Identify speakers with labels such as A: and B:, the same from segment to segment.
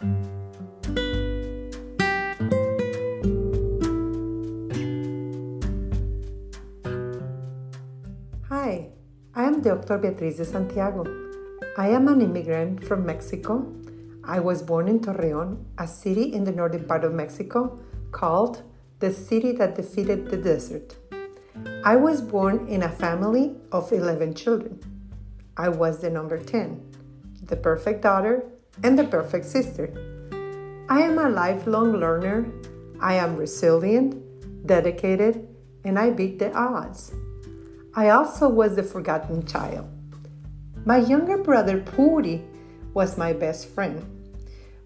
A: Hi, I am Dr. Beatriz de Santiago. I am an immigrant from Mexico. I was born in Torreon, a city in the northern part of Mexico called the city that defeated the desert. I was born in a family of 11 children. I was the number 10, the perfect daughter and the perfect sister. I am a lifelong learner. I am resilient, dedicated, and I beat the odds. I also was the forgotten child. My younger brother Puri was my best friend.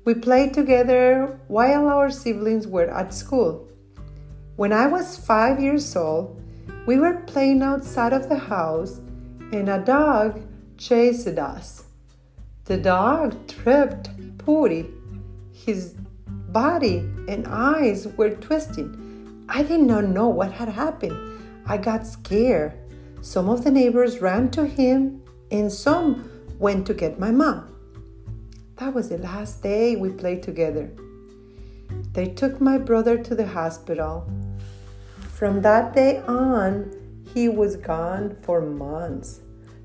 A: We played together while our siblings were at school. When I was five years old, we were playing outside of the house and a dog chased us. The dog tripped Puri. His body and eyes were twisting. I did not know what had happened. I got scared. Some of the neighbors ran to him and some went to get my mom. That was the last day we played together. They took my brother to the hospital. From that day on, he was gone for months.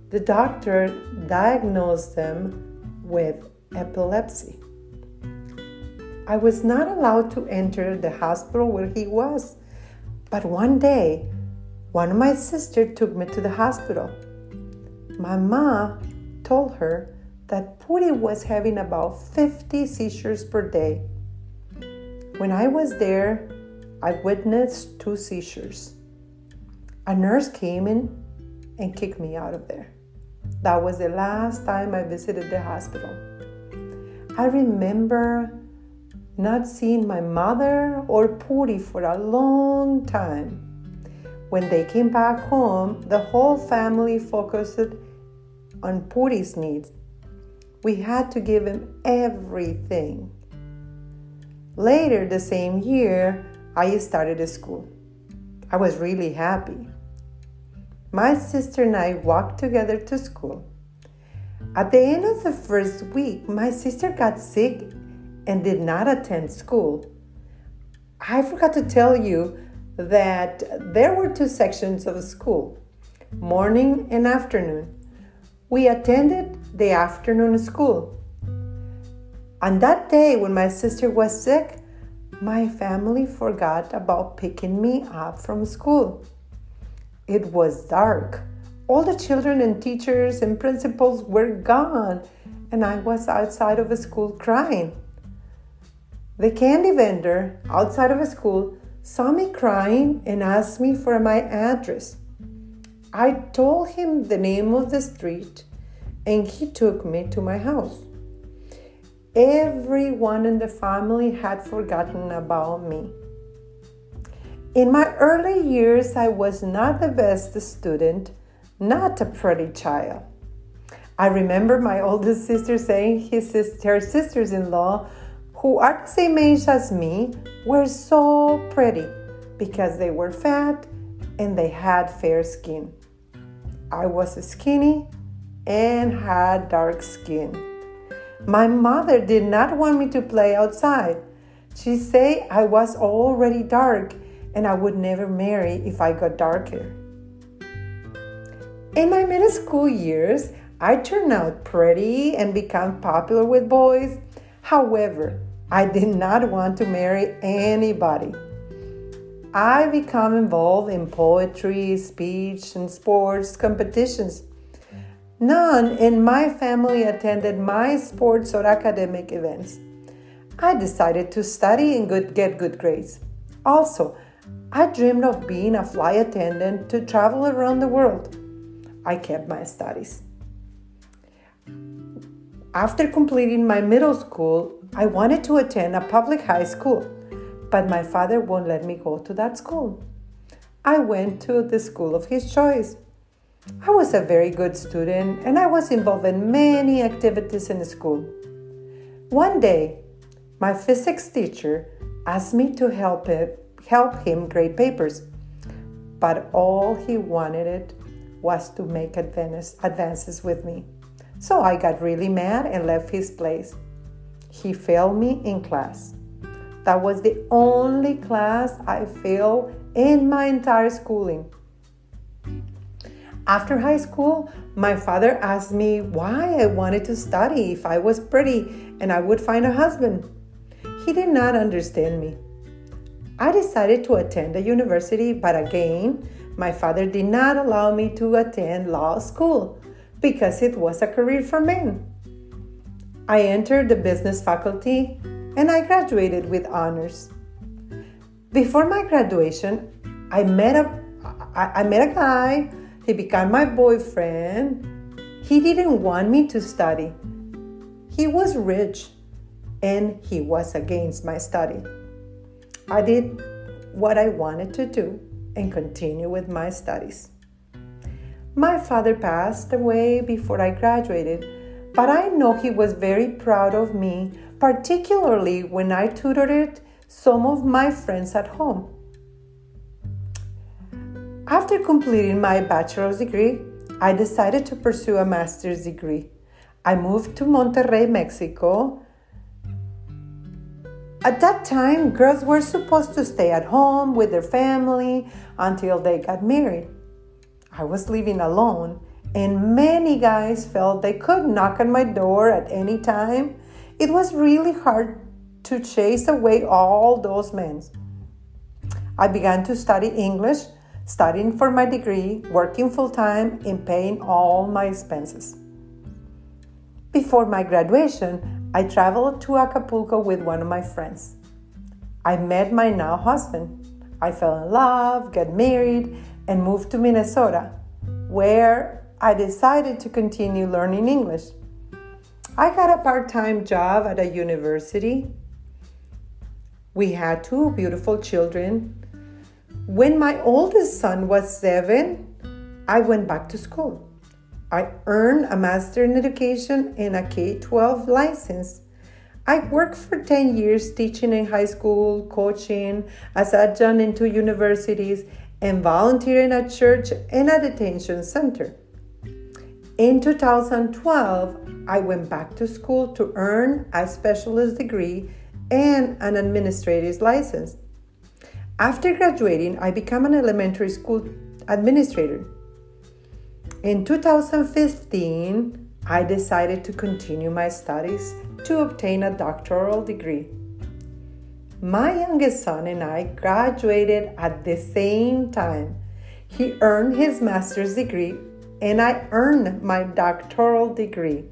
A: The doctor diagnosed them with epilepsy. I was not allowed to enter the hospital where he was, but one day, one of my sisters took me to the hospital. My mom told her that Puri was having about 50 seizures per day. When I was there, I witnessed two seizures. A nurse came in and kicked me out of there. That was the last time I visited the hospital. I remember not seeing my mother or Puri for a long time. When they came back home, the whole family focused on Puri's needs we had to give him everything. Later, the same year, I started school. I was really happy. My sister and I walked together to school. At the end of the first week, my sister got sick and did not attend school. I forgot to tell you that there were two sections of school morning and afternoon. We attended the afternoon school. On that day, when my sister was sick, my family forgot about picking me up from school. It was dark. All the children and teachers and principals were gone, and I was outside of a school crying. The candy vendor outside of a school saw me crying and asked me for my address. I told him the name of the street and he took me to my house. Everyone in the family had forgotten about me. In my early years, I was not the best student, not a pretty child. I remember my oldest sister saying his sister, her sisters in law, who are the same age as me, were so pretty because they were fat and they had fair skin. I was skinny and had dark skin. My mother did not want me to play outside. She said I was already dark and I would never marry if I got darker. In my middle school years, I turned out pretty and became popular with boys. However, I did not want to marry anybody. I became involved in poetry, speech, and sports competitions. None in my family attended my sports or academic events. I decided to study and get good grades. Also, I dreamed of being a flight attendant to travel around the world. I kept my studies. After completing my middle school, I wanted to attend a public high school, but my father won't let me go to that school. I went to the school of his choice. I was a very good student and I was involved in many activities in school. One day, my physics teacher asked me to help, it, help him grade papers, but all he wanted it was to make advance, advances with me. So I got really mad and left his place. he failed me in class. That was the only class I failed in my entire schooling. After high school, my father asked me why I wanted to study if I was pretty and I would find a husband. He did not understand me. I decided to attend a university, but again, my father did not allow me to attend law school because it was a career for men. I entered the business faculty and I graduated with honors. Before my graduation, I met a I, I met a guy. He became my boyfriend. He didn't want me to study. He was rich and he was against my study. I did what I wanted to do and continue with my studies. My father passed away before I graduated, but I know he was very proud of me, particularly when I tutored some of my friends at home. After completing my bachelor's degree, I decided to pursue a master's degree. I moved to Monterrey, Mexico. At that time, girls were supposed to stay at home with their family until they got married. I was living alone, and many guys felt they could knock on my door at any time. It was really hard to chase away all those men. I began to study English, studying for my degree, working full time, and paying all my expenses. Before my graduation, I traveled to Acapulco with one of my friends. I met my now husband. I fell in love, got married, and moved to Minnesota, where I decided to continue learning English. I got a part time job at a university. We had two beautiful children. When my oldest son was seven, I went back to school. I earned a master in education and a K 12 license. I worked for 10 years teaching in high school, coaching, as adjunct in two universities, and volunteering at church and a detention center. In 2012, I went back to school to earn a specialist degree and an administrator's license. After graduating, I became an elementary school administrator. In 2015, I decided to continue my studies to obtain a doctoral degree. My youngest son and I graduated at the same time. He earned his master's degree and I earned my doctoral degree.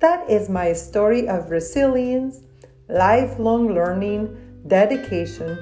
A: That is my story of resilience, lifelong learning, dedication,